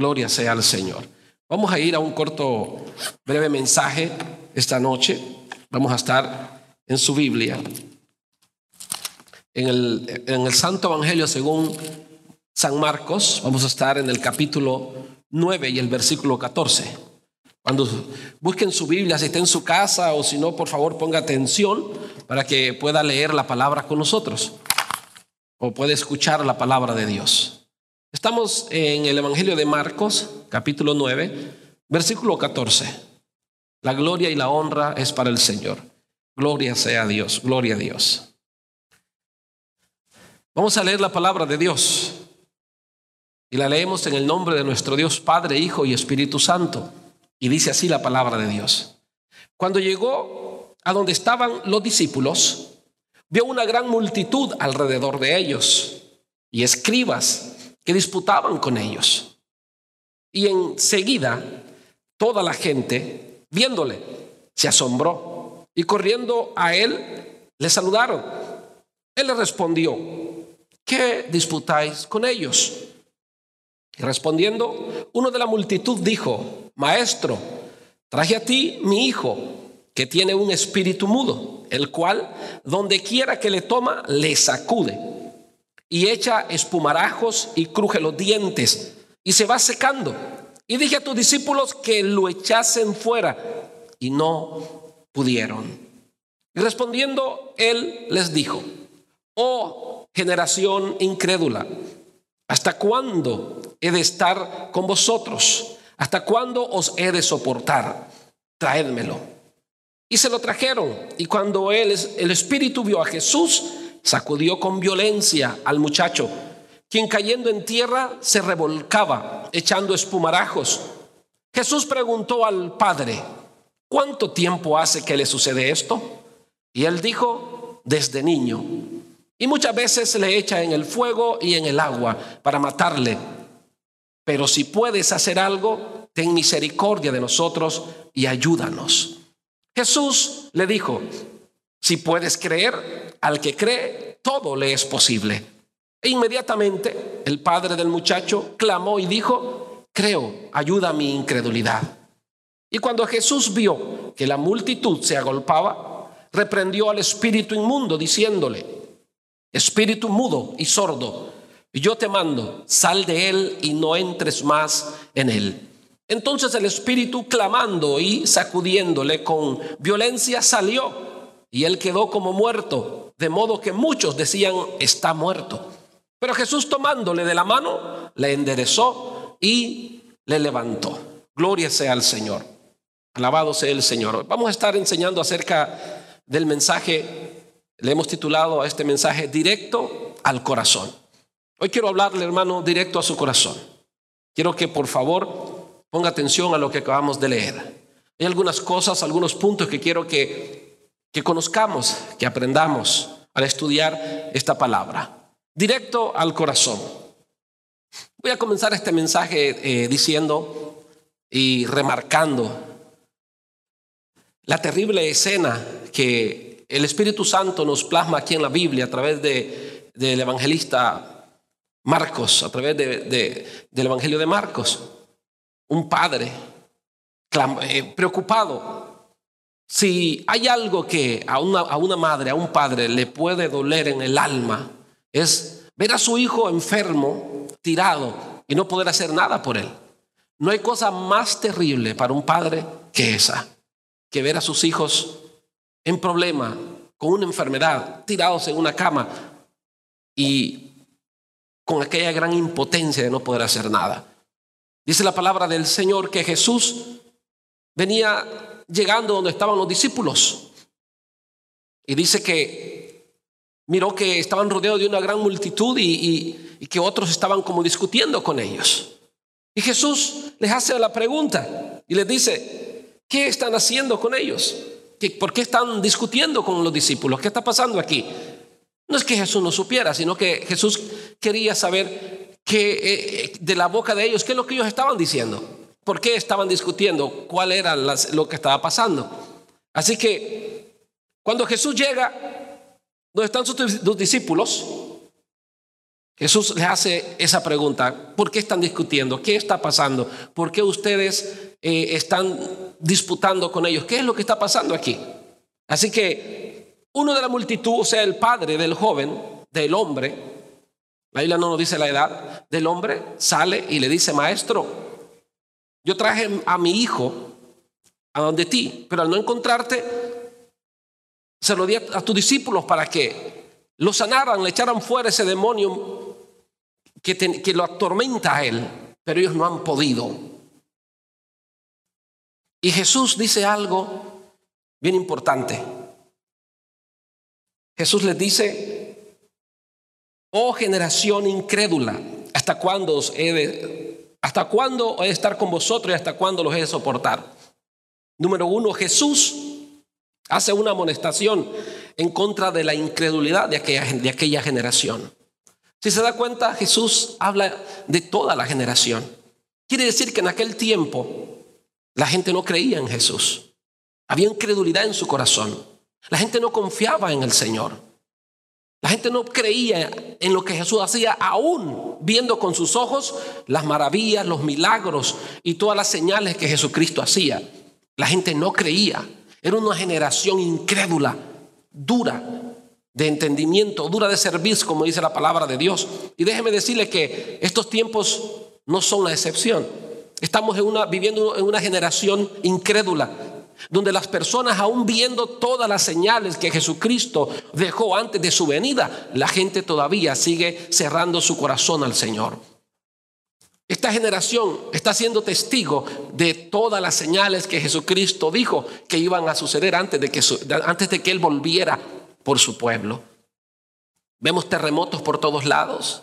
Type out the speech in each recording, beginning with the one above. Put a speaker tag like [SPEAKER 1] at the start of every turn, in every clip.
[SPEAKER 1] Gloria sea al Señor. Vamos a ir a un corto, breve mensaje esta noche. Vamos a estar en su Biblia, en el, en el Santo Evangelio según San Marcos. Vamos a estar en el capítulo 9 y el versículo 14. Cuando busquen su Biblia, si está en su casa o si no, por favor ponga atención para que pueda leer la palabra con nosotros o pueda escuchar la palabra de Dios. Estamos en el Evangelio de Marcos, capítulo 9, versículo 14. La gloria y la honra es para el Señor. Gloria sea a Dios, gloria a Dios. Vamos a leer la palabra de Dios y la leemos en el nombre de nuestro Dios Padre, Hijo y Espíritu Santo. Y dice así la palabra de Dios. Cuando llegó a donde estaban los discípulos, vio una gran multitud alrededor de ellos y escribas que disputaban con ellos. Y enseguida toda la gente, viéndole, se asombró y corriendo a él, le saludaron. Él le respondió, ¿qué disputáis con ellos? Y respondiendo, uno de la multitud dijo, Maestro, traje a ti mi hijo, que tiene un espíritu mudo, el cual, donde quiera que le toma, le sacude, y echa espumarajos y cruje los dientes, y se va secando. Y dije a tus discípulos que lo echasen fuera, y no pudieron. Y respondiendo, él les dijo, oh generación incrédula, ¿hasta cuándo he de estar con vosotros? ¿Hasta cuándo os he de soportar? Traédmelo. Y se lo trajeron. Y cuando él, el espíritu vio a Jesús, sacudió con violencia al muchacho, quien cayendo en tierra se revolcaba, echando espumarajos. Jesús preguntó al padre, ¿cuánto tiempo hace que le sucede esto? Y él dijo, desde niño. Y muchas veces le echa en el fuego y en el agua para matarle. Pero si puedes hacer algo, ten misericordia de nosotros y ayúdanos. Jesús le dijo, si puedes creer, al que cree, todo le es posible. E inmediatamente el padre del muchacho clamó y dijo, creo, ayuda a mi incredulidad. Y cuando Jesús vio que la multitud se agolpaba, reprendió al espíritu inmundo diciéndole, espíritu mudo y sordo, yo te mando, sal de él y no entres más en él. Entonces el espíritu clamando y sacudiéndole con violencia salió y él quedó como muerto, de modo que muchos decían, está muerto. Pero Jesús tomándole de la mano, le enderezó y le levantó. Gloria sea al Señor. Alabado sea el Señor. Vamos a estar enseñando acerca del mensaje, le hemos titulado a este mensaje directo al corazón. Hoy quiero hablarle, hermano, directo a su corazón. Quiero que por favor ponga atención a lo que acabamos de leer. Hay algunas cosas, algunos puntos que quiero que, que conozcamos, que aprendamos al estudiar esta palabra. Directo al corazón. Voy a comenzar este mensaje eh, diciendo y remarcando la terrible escena que el Espíritu Santo nos plasma aquí en la Biblia a través de, del evangelista Marcos, a través del Evangelio de Marcos, un padre eh, preocupado. Si hay algo que a una, a una madre, a un padre le puede doler en el alma, es ver a su hijo enfermo, tirado y no poder hacer nada por él. No hay cosa más terrible para un padre que esa, que ver a sus hijos en problema, con una enfermedad, tirados en una cama y con aquella gran impotencia de no poder hacer nada. Dice la palabra del Señor que Jesús venía llegando donde estaban los discípulos. Y dice que miró que estaban rodeados de una gran multitud y, que otros estaban como discutiendo con ellos. Y Jesús les hace la pregunta y les dice, ¿qué están haciendo con ellos? ¿Por qué están discutiendo con los discípulos? ¿Qué está pasando aquí? No es que Jesús no supiera, sino que Jesús quería saber que, eh, de la boca de ellos qué es lo que ellos estaban diciendo, por qué estaban discutiendo, cuál era lo que estaba pasando. Así que cuando Jesús llega, donde están sus, discípulos, Jesús le hace esa pregunta, ¿por qué están discutiendo? ¿Qué está pasando? ¿Por qué ustedes eh, están disputando con ellos? ¿Qué es lo que está pasando aquí? Así que uno de la multitud, o sea, el padre del joven, del hombre, la Biblia no nos dice la edad, del hombre sale y le dice, maestro, yo traje a mi hijo a donde ti, pero al no encontrarte, se lo di a tus discípulos para que lo sanaran, le echaran fuera ese demonio que, lo atormenta a él, pero ellos no han podido. Y Jesús dice algo bien importante. Jesús les dice, oh generación incrédula, ¿hasta cuándo os he de, hasta cuándo he de estar con vosotros y hasta cuándo los he de soportar? Número uno, Jesús hace una amonestación en contra de la incredulidad de aquella, de aquella generación. Si se da cuenta, Jesús habla de toda la generación. Quiere decir que en aquel tiempo la gente no creía en Jesús. Había incredulidad en su corazón. La gente no confiaba en el Señor. La gente no creía en lo que Jesús hacía, aún viendo con sus ojos las maravillas, los milagros y todas las señales que Jesucristo hacía. La gente no creía. Era una generación incrédula, dura, de entendimiento, dura de servicio, como dice la palabra de Dios. Y déjeme decirle que estos tiempos no son la excepción. Estamos en una, viviendo en una generación incrédula, donde las personas, aún viendo todas las señales que Jesucristo dejó antes de su venida, la gente todavía sigue cerrando su corazón al Señor. Esta generación está siendo testigo de todas las señales que Jesucristo dijo que iban a suceder antes de que, antes de que Él volviera por su pueblo. Vemos terremotos por todos lados,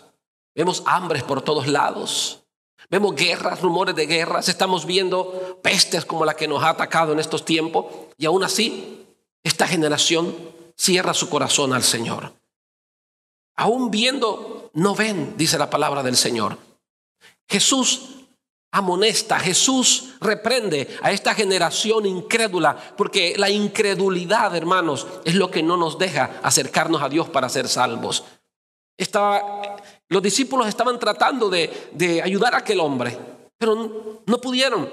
[SPEAKER 1] vemos hambres por todos lados, vemos guerras, rumores de guerras, estamos viendo pestes como la que nos ha atacado en estos tiempos y aún así esta generación cierra su corazón al Señor. Aún viendo, no ven, dice la palabra del Señor. Jesús amonesta, Jesús reprende a esta generación incrédula, porque la incredulidad, hermanos, es lo que no nos deja acercarnos a Dios para ser salvos. Estaba, los discípulos estaban tratando de, de ayudar a aquel hombre, pero no pudieron.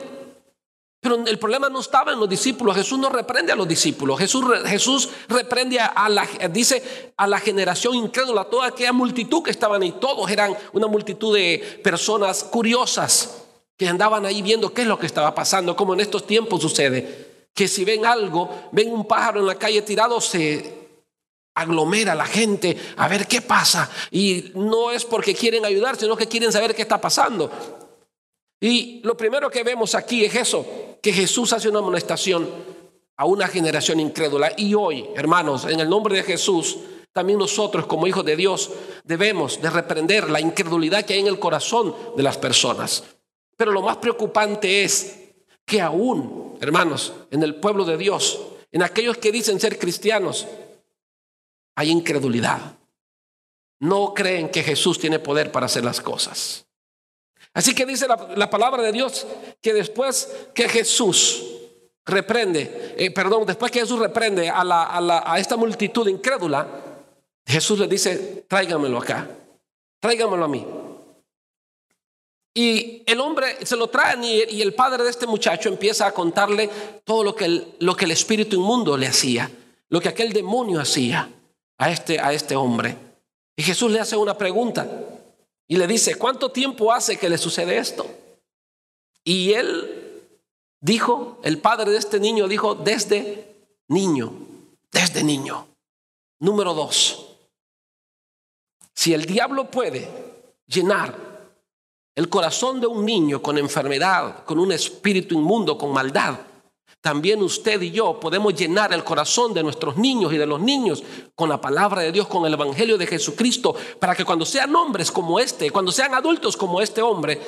[SPEAKER 1] Pero el problema no estaba en los discípulos. Jesús no reprende a los discípulos. Jesús, Jesús reprende a la, dice, a la generación incrédula, a toda aquella multitud que estaban ahí. Todos eran una multitud de personas curiosas que andaban ahí viendo qué es lo que estaba pasando, como en estos tiempos sucede, que si ven algo, ven un pájaro en la calle tirado, se aglomera la gente a ver qué pasa. Y no es porque quieren ayudar, sino que quieren saber qué está pasando. Y lo primero que vemos aquí es eso, que Jesús hace una amonestación a una generación incrédula. Y hoy, hermanos, en el nombre de Jesús, también nosotros como hijos de Dios debemos de reprender la incredulidad que hay en el corazón de las personas. Pero lo más preocupante es que aún, hermanos, en el pueblo de Dios, en aquellos que dicen ser cristianos, hay incredulidad. No creen que Jesús tiene poder para hacer las cosas. Así que dice la, palabra de Dios que después que Jesús reprende, eh, perdón, después que Jesús reprende a, esta multitud incrédula, Jesús le dice, tráigamelo acá, tráigamelo a mí. Y el hombre se lo traen y, el padre de este muchacho empieza a contarle todo lo que el espíritu inmundo le hacía, lo que aquel demonio hacía a este, a este hombre. Y Jesús le hace una pregunta y le dice, ¿cuánto tiempo hace que le sucede esto? Y él dijo, el padre de este niño dijo, desde niño, desde niño. Número dos, si el diablo puede llenar el corazón de un niño con enfermedad, con un espíritu inmundo, con maldad, también usted y yo podemos llenar el corazón de nuestros niños y de los niños con la palabra de Dios, con el Evangelio de Jesucristo, para que cuando sean hombres como este, cuando sean adultos como este hombre,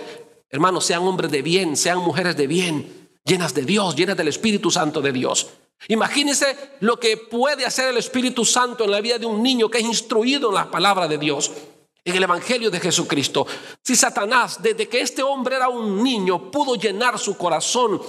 [SPEAKER 1] hermanos, sean hombres de bien, sean mujeres de bien, llenas de Dios, llenas del Espíritu Santo de Dios. Imagínense lo que puede hacer el Espíritu Santo en la vida de un niño que es instruido en la palabra de Dios en el Evangelio de Jesucristo. Si Satanás, desde que este hombre era un niño, pudo llenar su corazón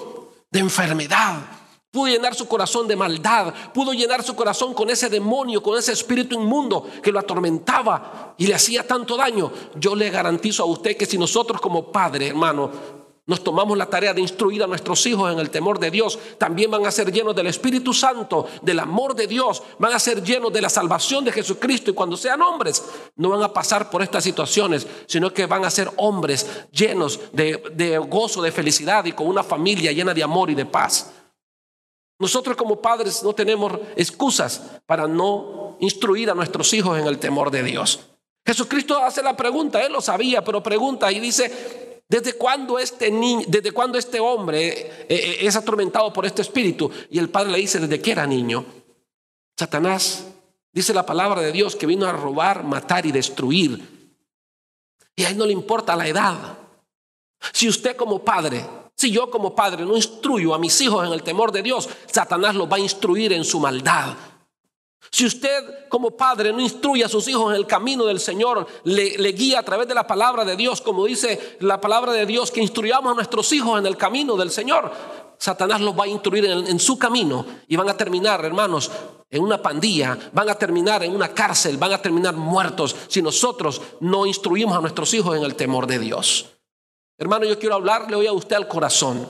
[SPEAKER 1] de enfermedad pudo llenar su corazón de maldad, pudo llenar su corazón con ese demonio, con ese espíritu inmundo que lo atormentaba y le hacía tanto daño. Yo le garantizo a usted que si nosotros como padre, hermano, nos tomamos la tarea de instruir a nuestros hijos en el temor de Dios, también van a ser llenos del Espíritu Santo, del amor de Dios, van a ser llenos de la salvación de Jesucristo y cuando sean hombres no van a pasar por estas situaciones, sino que van a ser hombres llenos de, de gozo, de felicidad y con una familia llena de amor y de paz. Nosotros como padres no tenemos excusas para no instruir a nuestros hijos en el temor de Dios. Jesucristo hace la pregunta, él lo sabía, pero pregunta y dice, ¿desde cuándo este desde este hombre eh, eh, es atormentado por este espíritu? Y el padre le dice, desde que era niño. Satanás dice la palabra de Dios que vino a robar, matar y destruir. Y a él no le importa la edad. Si usted como padre si yo como padre no instruyo a mis hijos en el temor de Dios, Satanás los va a instruir en su maldad. Si usted como padre no instruye a sus hijos en el camino del Señor, le, guía a través de la palabra de Dios, como dice la palabra de Dios, que instruyamos a nuestros hijos en el camino del Señor, Satanás los va a instruir en, en su camino y van a terminar, hermanos, en una pandilla, van a terminar en una cárcel, van a terminar muertos si nosotros no instruimos a nuestros hijos en el temor de Dios. Hermano, yo quiero hablarle hoy a usted al corazón.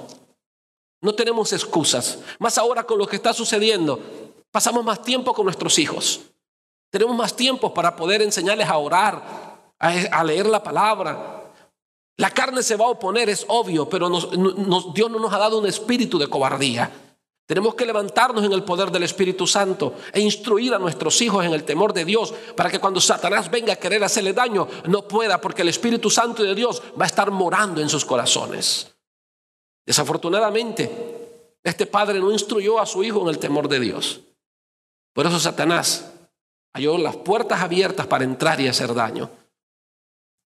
[SPEAKER 1] No tenemos excusas. Más ahora con lo que está sucediendo, pasamos más tiempo con nuestros hijos. Tenemos más tiempo para poder enseñarles a orar, a, leer la palabra. La carne se va a oponer, es obvio, pero Dios no nos ha dado un espíritu de cobardía. Tenemos que levantarnos en el poder del Espíritu Santo e instruir a nuestros hijos en el temor de Dios para que cuando Satanás venga a querer hacerle daño no pueda porque el Espíritu Santo de Dios va a estar morando en sus corazones. Desafortunadamente, este padre no instruyó a su hijo en el temor de Dios. Por eso Satanás halló las puertas abiertas para entrar y hacer daño.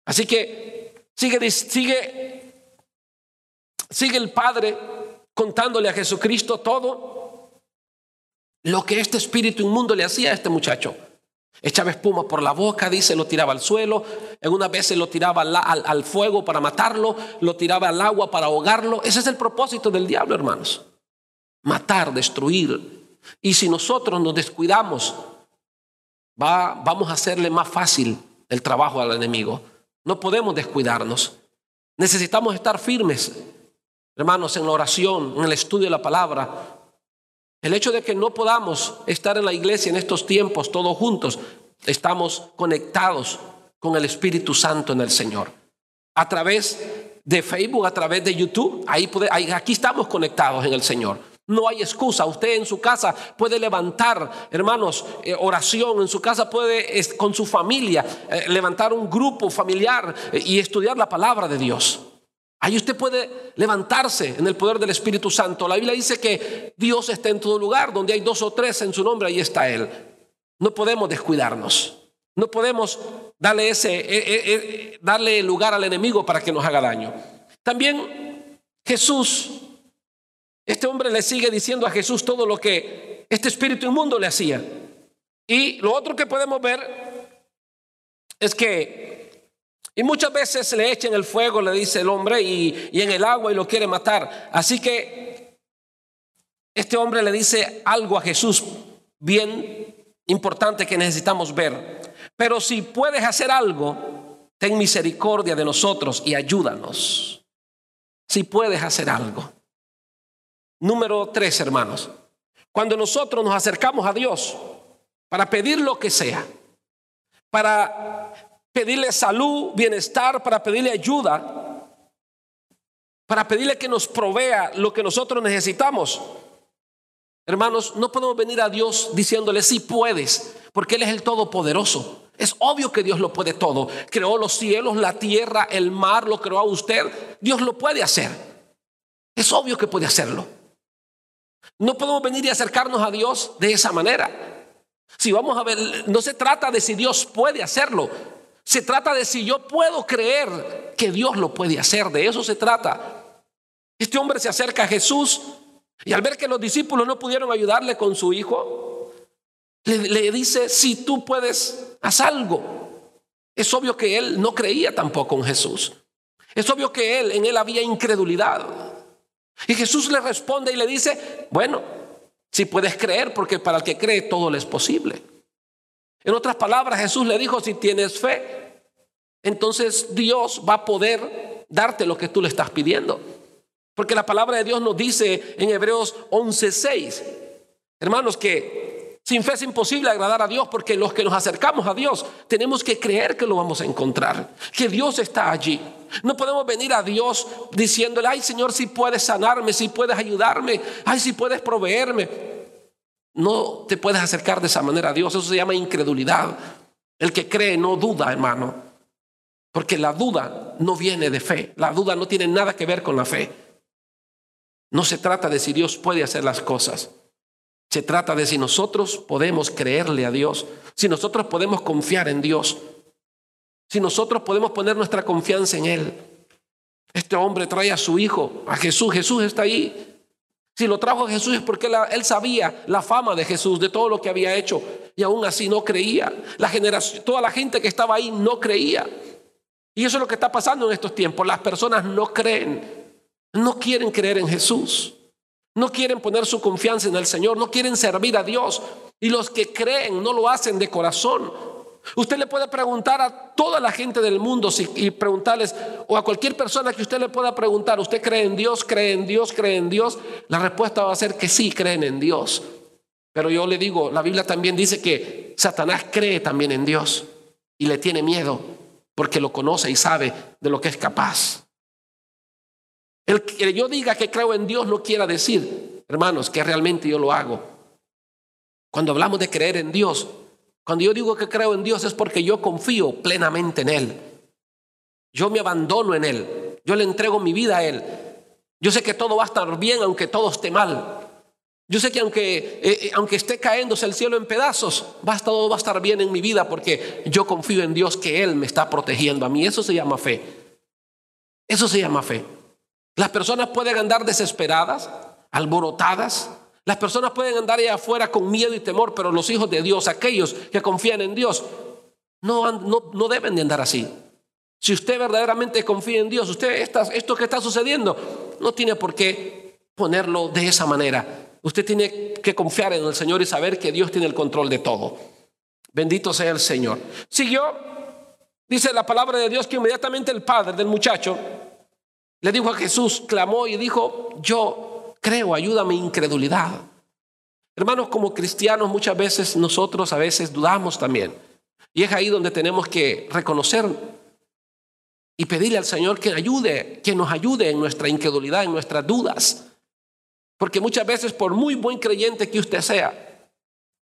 [SPEAKER 1] Así que sigue, sigue, sigue el padre contándole a Jesucristo todo lo que este espíritu inmundo le hacía a este muchacho. Echaba espuma por la boca, dice, lo tiraba al suelo, en una vez lo tiraba al, al, fuego para matarlo, lo tiraba al agua para ahogarlo. Ese es el propósito del diablo, hermanos. Matar, destruir. Y si nosotros nos descuidamos, va, vamos a hacerle más fácil el trabajo al enemigo. No podemos descuidarnos. Necesitamos estar firmes hermanos, en la oración, en el estudio de la palabra. El hecho de que no podamos estar en la iglesia en estos tiempos todos juntos, estamos conectados con el Espíritu Santo en el Señor. A través de Facebook, a través de YouTube, ahí, aquí estamos conectados en el Señor. No hay excusa. Usted en su casa puede levantar, hermanos, eh, oración. En su casa puede, con su familia, eh, levantar un grupo familiar eh, y estudiar la palabra de Dios. Ahí usted puede levantarse en el poder del Espíritu Santo. La Biblia dice que Dios está en todo lugar, donde hay dos o tres en su nombre, ahí está Él. No podemos descuidarnos. No podemos darle, ese, darle lugar al enemigo para que nos haga daño. También Jesús, este hombre le sigue diciendo a Jesús todo lo que este espíritu inmundo le hacía. Y lo otro que podemos ver es que y muchas veces le echa en el fuego, le dice el hombre, y, y en el agua y lo quiere matar. Así que este hombre le dice algo a Jesús bien importante que necesitamos ver. Pero si puedes hacer algo, ten misericordia de nosotros y ayúdanos. Si puedes hacer algo. Número tres, hermanos. Cuando nosotros nos acercamos a Dios para pedir lo que sea, para pedirle salud, bienestar, para pedirle ayuda, para pedirle que nos provea lo que nosotros necesitamos. Hermanos, no podemos venir a Dios diciéndole, si puedes, porque Él es el Todopoderoso. Es obvio que Dios lo puede todo. Creó los cielos, la tierra, el mar, lo creó a usted. Dios lo puede hacer. Es obvio que puede hacerlo. No podemos venir y acercarnos a Dios de esa manera. Si vamos a ver, no se trata de si Dios puede hacerlo, se trata de si yo puedo creer que Dios lo puede hacer. De eso se trata. Este hombre se acerca a Jesús y al ver que los discípulos no pudieron ayudarle con su hijo, le, dice, si tú puedes, haz algo. Es obvio que él no creía tampoco en Jesús. Es obvio que él, en él había incredulidad. Y Jesús le responde y le dice, bueno, Si puedes creer, porque para el que cree todo le es posible. En otras palabras, Jesús le dijo, si tienes fe, entonces Dios va a poder darte lo que tú le estás pidiendo. Porque la palabra de Dios nos dice en Hebreos 11:6, hermanos, que sin fe es imposible agradar a Dios porque los que nos acercamos a Dios tenemos que creer que lo vamos a encontrar, que Dios está allí. No podemos venir a Dios diciéndole, ay Señor, si puedes sanarme, si puedes ayudarme, ay si puedes proveerme. No te puedes acercar de esa manera a Dios, eso se llama incredulidad. El que cree no duda, hermano, porque la duda no viene de fe, la duda no tiene nada que ver con la fe. No se trata de si Dios puede hacer las cosas. Se trata de si nosotros podemos creerle a Dios, si nosotros podemos confiar en Dios, si nosotros podemos poner nuestra confianza en Él. Este hombre trae a su hijo, a Jesús, Jesús está ahí. Si lo trajo a Jesús es porque él sabía la fama de Jesús, de todo lo que había hecho, y aún así no creía. La generación, toda la gente que estaba ahí no creía. Y eso es lo que está pasando en estos tiempos. Las personas no creen. No quieren creer en Jesús. No quieren poner su confianza en el Señor. No quieren servir a Dios. Y los que creen no lo hacen de corazón. Usted le puede preguntar a toda la gente del mundo y preguntarles, o a cualquier persona que usted le pueda preguntar, ¿usted cree en Dios? ¿Cree en Dios? ¿Cree en Dios? La respuesta va a ser que sí, creen en Dios. Pero yo le digo, la Biblia también dice que Satanás cree también en Dios y le tiene miedo porque lo conoce y sabe de lo que es capaz. El que yo diga que creo en Dios no quiera decir, hermanos, que realmente yo lo hago. Cuando hablamos de creer en Dios, cuando yo digo que creo en Dios es porque yo confío plenamente en Él. Yo me abandono en Él. Yo le entrego mi vida a Él. Yo sé que todo va a estar bien aunque todo esté mal. Yo sé que aunque, eh, eh, aunque esté cayéndose el cielo en pedazos, va, todo va a estar bien en mi vida porque yo confío en Dios que Él me está protegiendo a mí. Eso se llama fe. Eso se llama fe. Las personas pueden andar desesperadas, alborotadas. Las personas pueden andar allá afuera con miedo y temor, pero los hijos de Dios, aquellos que confían en Dios, no, no, no deben de andar así. Si usted verdaderamente confía en Dios, usted esto que está sucediendo no tiene por qué ponerlo de esa manera. Usted tiene que confiar en el Señor y saber que Dios tiene el control de todo. Bendito sea el Señor. Siguió, dice la palabra de Dios que inmediatamente el padre del muchacho le dijo a Jesús, clamó y dijo, yo creo, ayúdame incredulidad. Hermanos, como cristianos muchas veces nosotros a veces dudamos también. Y es ahí donde tenemos que reconocer y pedirle al Señor que ayude, que nos ayude en nuestra incredulidad, en nuestras dudas. Porque muchas veces, por muy buen creyente que usted sea,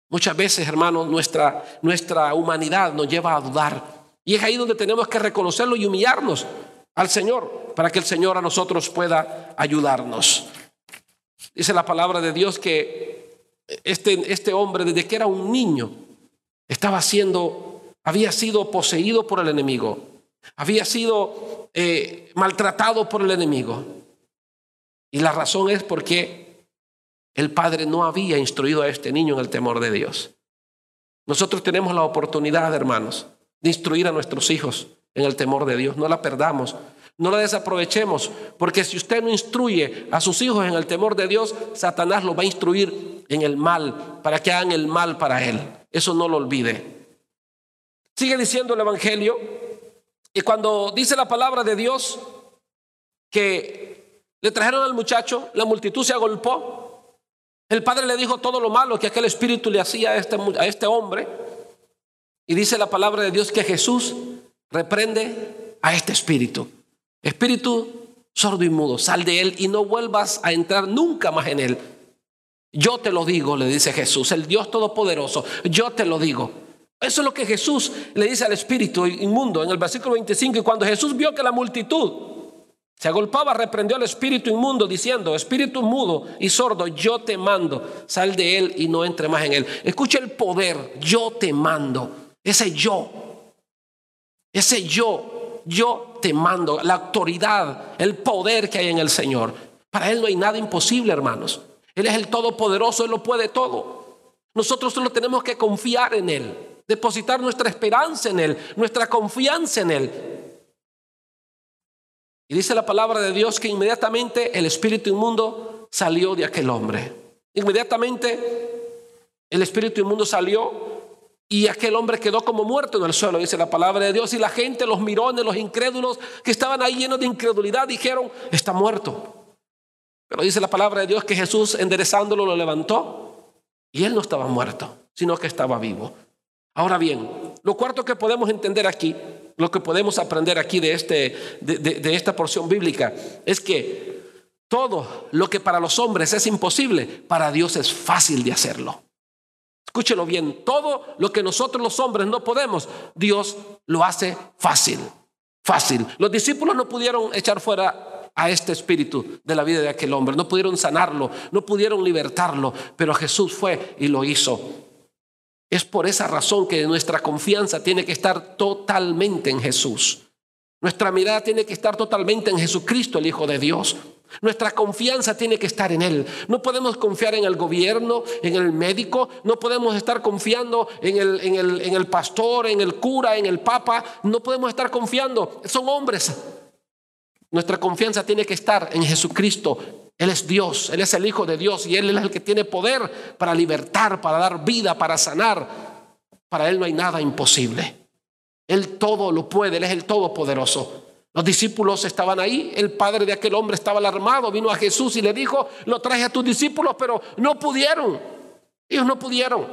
[SPEAKER 1] muchas veces, hermanos, nuestra, nuestra humanidad nos lleva a dudar. Y es ahí donde tenemos que reconocerlo y humillarnos al Señor para que el Señor a nosotros pueda ayudarnos. Dice la palabra de Dios que este, este hombre desde que era un niño estaba siendo, había sido poseído por el enemigo, había sido eh, maltratado por el enemigo. Y la razón es porque el padre no había instruido a este niño en el temor de Dios. Nosotros tenemos la oportunidad, hermanos, de instruir a nuestros hijos en el temor de Dios. No la perdamos, no la desaprovechemos, porque si usted no instruye a sus hijos en el temor de Dios, Satanás los va a instruir en el mal, para que hagan el mal para él. Eso no lo olvide. Sigue diciendo el Evangelio, y cuando dice la palabra de Dios que le trajeron al muchacho, la multitud se agolpó. El padre le dijo todo lo malo que aquel espíritu le hacía a este, a este hombre. Y dice la palabra de Dios que Jesús reprende a este espíritu. Espíritu sordo y mudo, sal de él y no vuelvas a entrar nunca más en él. Yo te lo digo, le dice Jesús, el Dios Todopoderoso, yo te lo digo. Eso es lo que Jesús le dice al espíritu inmundo en el versículo 25. Y cuando Jesús vio que la multitud se agolpaba, reprendió al espíritu inmundo diciendo, espíritu mudo y sordo, yo te mando, sal de él y no entre más en él. Escucha el poder, yo te mando, ese yo ese yo, yo te mando, la autoridad, el poder que hay en el Señor. Para Él no hay nada imposible, hermanos. Él es el Todopoderoso, Él lo puede todo. Nosotros solo tenemos que confiar en Él, depositar nuestra esperanza en Él, nuestra confianza en Él. Y dice la palabra de Dios que inmediatamente el espíritu inmundo salió de aquel hombre. Inmediatamente el espíritu inmundo salió y aquel hombre quedó como muerto en el suelo, dice la palabra de Dios. Y la gente, los mirones, los incrédulos que estaban ahí llenos de incredulidad, dijeron, está muerto. Pero dice la palabra de Dios que Jesús enderezándolo lo levantó y él no estaba muerto, sino que estaba vivo. Ahora bien, lo cuarto que podemos entender aquí, lo que podemos aprender aquí de, este, de, de esta porción bíblica, es que todo lo que para los hombres es imposible, para Dios es fácil de hacerlo. Escúchelo bien, todo lo que nosotros los hombres no podemos, Dios lo hace fácil, fácil. Los discípulos no pudieron echar fuera a este espíritu de la vida de aquel hombre, no pudieron sanarlo, no pudieron libertarlo, pero Jesús fue y lo hizo. Es por esa razón que nuestra confianza tiene que estar totalmente en Jesús. Nuestra mirada tiene que estar totalmente en Jesucristo, el Hijo de Dios. Nuestra confianza tiene que estar en Él. No podemos confiar en el gobierno, en el médico, no podemos estar confiando en el, en el, en el pastor, en el cura, en el papa, no podemos estar confiando. Son hombres. Nuestra confianza tiene que estar en Jesucristo. Él es Dios, Él es el Hijo de Dios y Él es el que tiene poder para libertar, para dar vida, para sanar. Para Él no hay nada imposible. Él todo lo puede, Él es el Todopoderoso. Los discípulos estaban ahí, el padre de aquel hombre estaba alarmado, vino a Jesús y le dijo, lo traje a tus discípulos, pero no pudieron. Ellos no pudieron.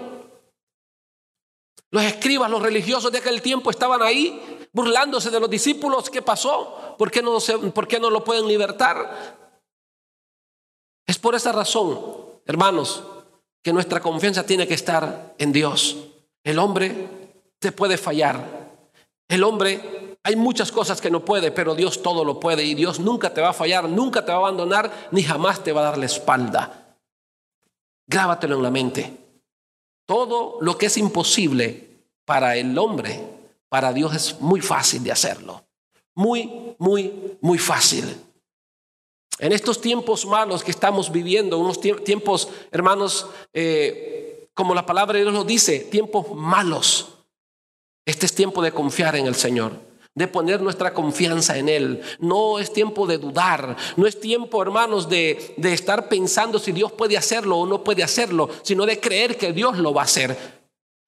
[SPEAKER 1] Los escribas, los religiosos de aquel tiempo estaban ahí burlándose de los discípulos. ¿Qué pasó? ¿Por qué no, por qué no lo pueden libertar? Es por esa razón, hermanos, que nuestra confianza tiene que estar en Dios. El hombre te puede fallar. El hombre hay muchas cosas que no puede, pero Dios todo lo puede y Dios nunca te va a fallar, nunca te va a abandonar, ni jamás te va a dar la espalda. Grábatelo en la mente. Todo lo que es imposible para el hombre, para Dios es muy fácil de hacerlo. Muy, muy, muy fácil. En estos tiempos malos que estamos viviendo, unos tiempos, hermanos, eh, como la palabra de Dios nos dice, tiempos malos. Este es tiempo de confiar en el Señor de poner nuestra confianza en Él. No es tiempo de dudar, no es tiempo, hermanos, de, de, estar pensando si Dios puede hacerlo o no puede hacerlo, sino de creer que Dios lo va a hacer.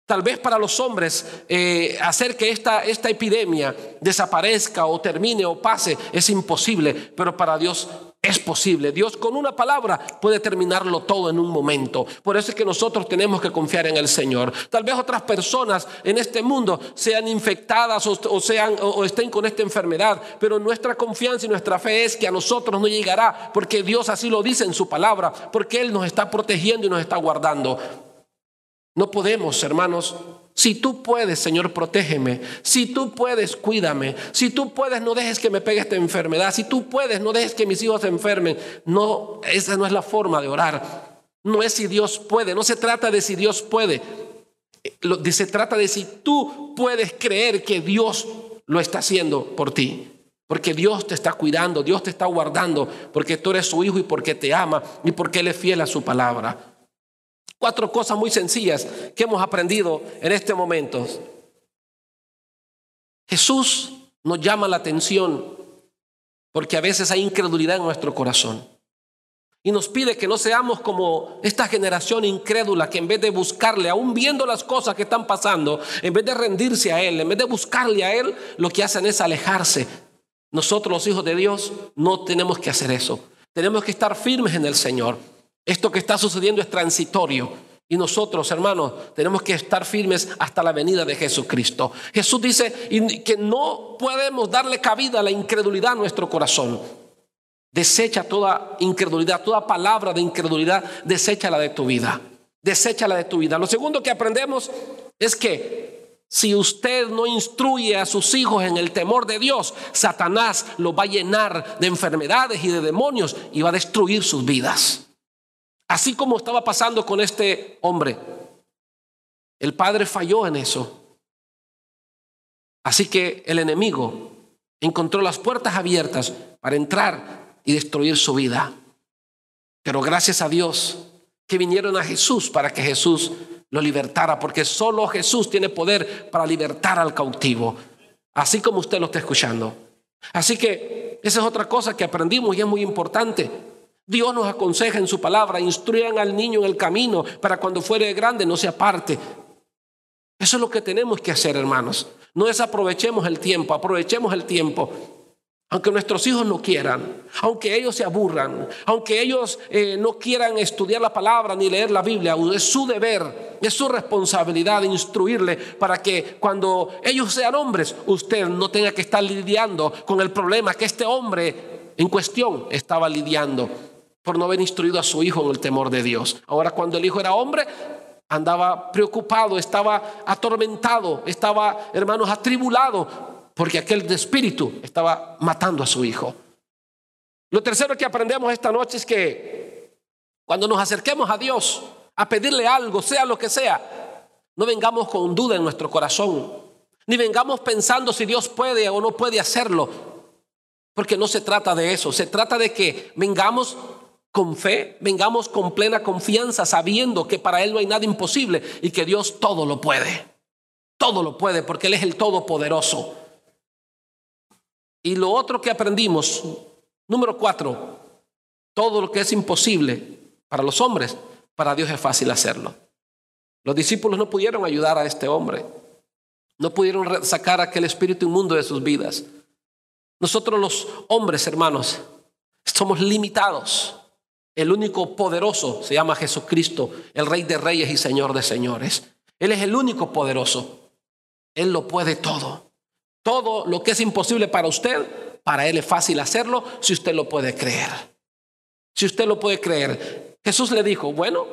[SPEAKER 1] Tal vez para los hombres eh, hacer que esta, esta epidemia desaparezca o termine o pase es imposible, pero para Dios es posible. Dios con una palabra puede terminarlo todo en un momento. Por eso es que nosotros tenemos que confiar en el Señor. Tal vez otras personas en este mundo sean infectadas o, sean, o estén con esta enfermedad, pero nuestra confianza y nuestra fe es que a nosotros no llegará, porque Dios así lo dice en su palabra, porque Él nos está protegiendo y nos está guardando. No podemos, hermanos, si tú puedes, Señor, protégeme. Si tú puedes, cuídame. Si tú puedes, no dejes que me pegue esta enfermedad. Si tú puedes, no dejes que mis hijos se enfermen. No, esa no es la forma de orar. No es si Dios puede. No se trata de si Dios puede. Se trata de si tú puedes creer que Dios lo está haciendo por ti. Porque Dios te está cuidando, Dios te está guardando, porque tú eres su hijo y porque te ama y porque Él es fiel a su palabra. Cuatro cosas muy sencillas que hemos aprendido en este momento. Jesús nos llama la atención porque a veces hay incredulidad en nuestro corazón. Y nos pide que no seamos como esta generación incrédula que en vez de buscarle, aún viendo las cosas que están pasando, en vez de rendirse a Él, en vez de buscarle a Él, lo que hacen es alejarse. Nosotros los hijos de Dios no tenemos que hacer eso. Tenemos que estar firmes en el Señor. Esto que está sucediendo es transitorio. Y nosotros, hermanos, tenemos que estar firmes hasta la venida de Jesucristo. Jesús dice que no podemos darle cabida a la incredulidad en nuestro corazón. Desecha toda incredulidad, toda palabra de incredulidad, deséchala de tu vida. Deséchala de tu vida. Lo segundo que aprendemos es que si usted no instruye a sus hijos en el temor de Dios, Satanás los va a llenar de enfermedades y de demonios y va a destruir sus vidas. Así como estaba pasando con este hombre. El padre falló en eso. Así que el enemigo encontró las puertas abiertas para entrar y destruir su vida. Pero gracias a Dios que vinieron a Jesús para que Jesús lo libertara, porque solo Jesús tiene poder para libertar al cautivo, así como usted lo está escuchando. Así que esa es otra cosa que aprendimos y es muy importante. Dios nos aconseja en su palabra, instruyan al niño en el camino para cuando fuere grande no se aparte. Eso es lo que tenemos que hacer, hermanos. No desaprovechemos el tiempo, aprovechemos el tiempo. Aunque nuestros hijos no quieran, aunque ellos se aburran, aunque ellos eh, no quieran estudiar la palabra ni leer la Biblia, es su deber, es su responsabilidad instruirle para que cuando ellos sean hombres, usted no tenga que estar lidiando con el problema que este hombre en cuestión estaba lidiando por no haber instruido a su hijo en el temor de Dios. Ahora cuando el hijo era hombre, andaba preocupado, estaba atormentado, estaba, hermanos, atribulado porque aquel espíritu estaba matando a su hijo. Lo tercero que aprendemos esta noche es que cuando nos acerquemos a Dios a pedirle algo, sea lo que sea, no vengamos con duda en nuestro corazón, ni vengamos pensando si Dios puede o no puede hacerlo, porque no se trata de eso, se trata de que vengamos con fe, vengamos con plena confianza, sabiendo que para Él no hay nada imposible y que Dios todo lo puede. Todo lo puede porque Él es el Todopoderoso. Y lo otro que aprendimos, número cuatro, todo lo que es imposible para los hombres, para Dios es fácil hacerlo. Los discípulos no pudieron ayudar a este hombre, no pudieron sacar aquel espíritu inmundo de sus vidas. Nosotros los hombres, hermanos, somos limitados. El único poderoso se llama Jesucristo, el Rey de Reyes y Señor de Señores. Él es el único poderoso. Él lo puede todo. Todo lo que es imposible para usted, para Él es fácil hacerlo si usted lo puede creer. Si usted lo puede creer. Jesús le dijo, bueno,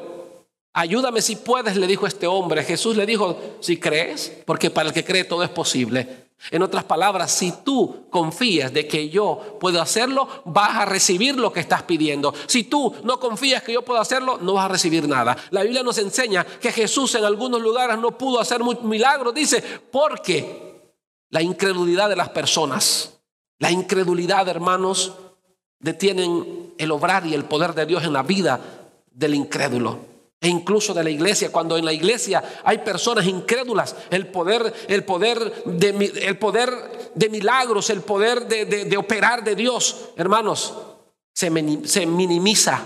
[SPEAKER 1] ayúdame si puedes, le dijo este hombre. Jesús le dijo, si crees, porque para el que cree todo es posible. En otras palabras, si tú confías de que yo puedo hacerlo, vas a recibir lo que estás pidiendo. Si tú no confías que yo puedo hacerlo, no vas a recibir nada. La Biblia nos enseña que Jesús en algunos lugares no pudo hacer milagros, dice, porque la incredulidad de las personas, la incredulidad, hermanos, detienen el obrar y el poder de Dios en la vida del incrédulo. E incluso de la iglesia, cuando en la iglesia hay personas incrédulas, el poder, el poder, de, el poder de milagros, el poder de, operar de Dios, hermanos, se, se minimiza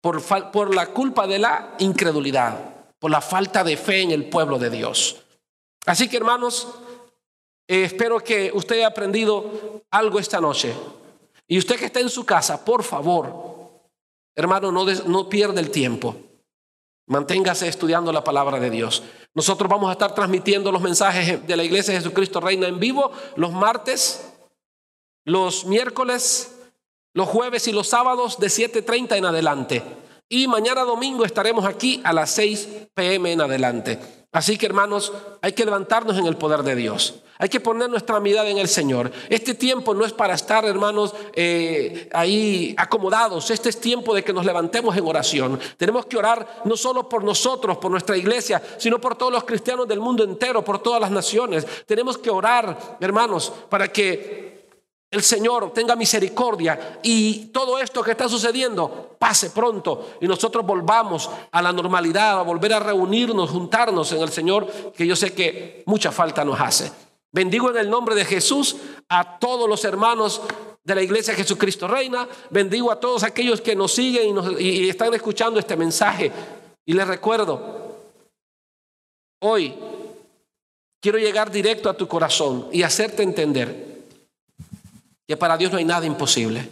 [SPEAKER 1] por, por la culpa de la incredulidad, por la falta de fe en el pueblo de Dios. Así que, hermanos, eh, espero que usted haya aprendido algo esta noche. Y usted que está en su casa, por favor, hermano, no, no pierda el tiempo. Manténgase estudiando la palabra de Dios. Nosotros vamos a estar transmitiendo los mensajes de la Iglesia de Jesucristo Reina en vivo los martes, los miércoles, los jueves y los sábados de 7.30 en adelante. Y mañana domingo estaremos aquí a las 6 pm en adelante. Así que hermanos, hay que levantarnos en el poder de Dios. Hay que poner nuestra mirada en el Señor. Este tiempo no es para estar, hermanos, eh, ahí acomodados. Este es tiempo de que nos levantemos en oración. Tenemos que orar no solo por nosotros, por nuestra iglesia, sino por todos los cristianos del mundo entero, por todas las naciones. Tenemos que orar, hermanos, para que el Señor tenga misericordia y todo esto que está sucediendo pase pronto y nosotros volvamos a la normalidad, a volver a reunirnos, juntarnos en el Señor, que yo sé que mucha falta nos hace. Bendigo en el nombre de Jesús a todos los hermanos de la iglesia Jesucristo Reina. Bendigo a todos aquellos que nos siguen y, y están escuchando este mensaje. Y les recuerdo, hoy quiero llegar directo a tu corazón y hacerte entender que para Dios no hay nada imposible.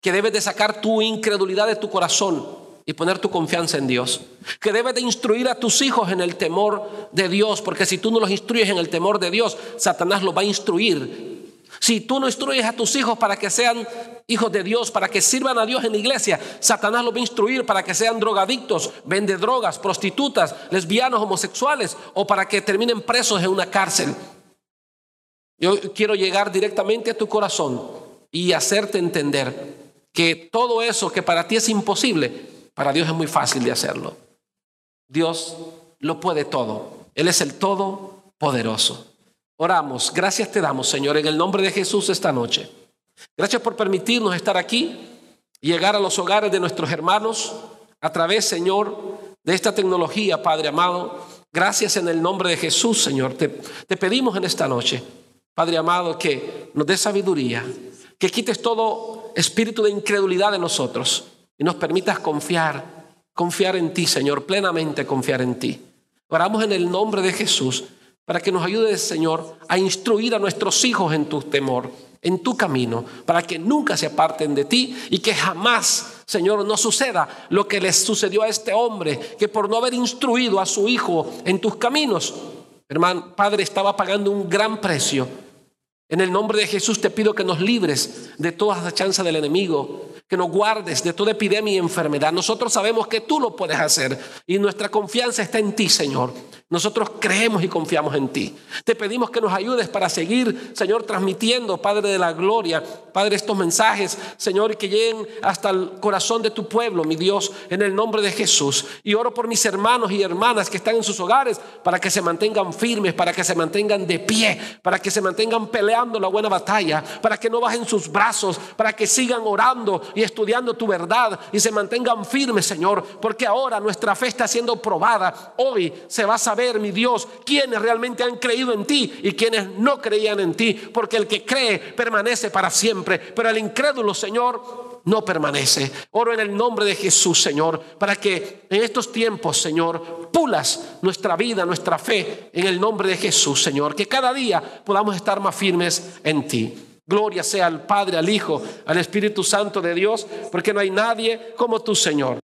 [SPEAKER 1] Que debes de sacar tu incredulidad de tu corazón y poner tu confianza en Dios. Que debes de instruir a tus hijos en el temor de Dios, porque si tú no los instruyes en el temor de Dios, Satanás los va a instruir. Si tú no instruyes a tus hijos para que sean hijos de Dios, para que sirvan a Dios en la iglesia, Satanás los va a instruir para que sean drogadictos, vende drogas, prostitutas, lesbianos, homosexuales o para que terminen presos en una cárcel. Yo quiero llegar directamente a tu corazón y hacerte entender que todo eso que para ti es imposible, para Dios es muy fácil de hacerlo. Dios lo puede todo. Él es el Todopoderoso. Oramos. Gracias te damos, Señor, en el nombre de Jesús esta noche. Gracias por permitirnos estar aquí y llegar a los hogares de nuestros hermanos a través, Señor, de esta tecnología, Padre amado. Gracias en el nombre de Jesús, Señor. Te, te pedimos en esta noche Padre amado, que nos dé sabiduría, que quites todo espíritu de incredulidad en nosotros y nos permitas confiar, confiar en ti, Señor, plenamente confiar en ti. Oramos en el nombre de Jesús para que nos ayudes, Señor, a instruir a nuestros hijos en tu temor, en tu camino, para que nunca se aparten de ti y que jamás, Señor, no suceda lo que les sucedió a este hombre, que por no haber instruido a su hijo en tus caminos, hermano, Padre, estaba pagando un gran precio. En el nombre de Jesús te pido que nos libres de toda acechanza del enemigo, que nos guardes de toda epidemia y enfermedad. Nosotros sabemos que tú lo puedes hacer y nuestra confianza está en ti, Señor. Nosotros creemos y confiamos en ti. Te pedimos que nos ayudes para seguir, Señor, transmitiendo, Padre de la Gloria, Padre, estos mensajes, Señor, y que lleguen hasta el corazón de tu pueblo, mi Dios, en el nombre de Jesús. Y oro por mis hermanos y hermanas que están en sus hogares para que se mantengan firmes, para que se mantengan de pie, para que se mantengan peleando la buena batalla, para que no bajen sus brazos, para que sigan orando y estudiando tu verdad y se mantengan firmes, Señor, porque ahora nuestra fe está siendo probada. Hoy se va a mi Dios, quienes realmente han creído en ti y quienes no creían en ti, porque el que cree permanece para siempre, pero el incrédulo, Señor, no permanece. Oro en el nombre de Jesús, Señor, para que en estos tiempos, Señor, pulas nuestra vida, nuestra fe, en el nombre de Jesús, Señor, que cada día podamos estar más firmes en ti. Gloria sea al Padre, al Hijo, al Espíritu Santo de Dios, porque no hay nadie como tú, Señor.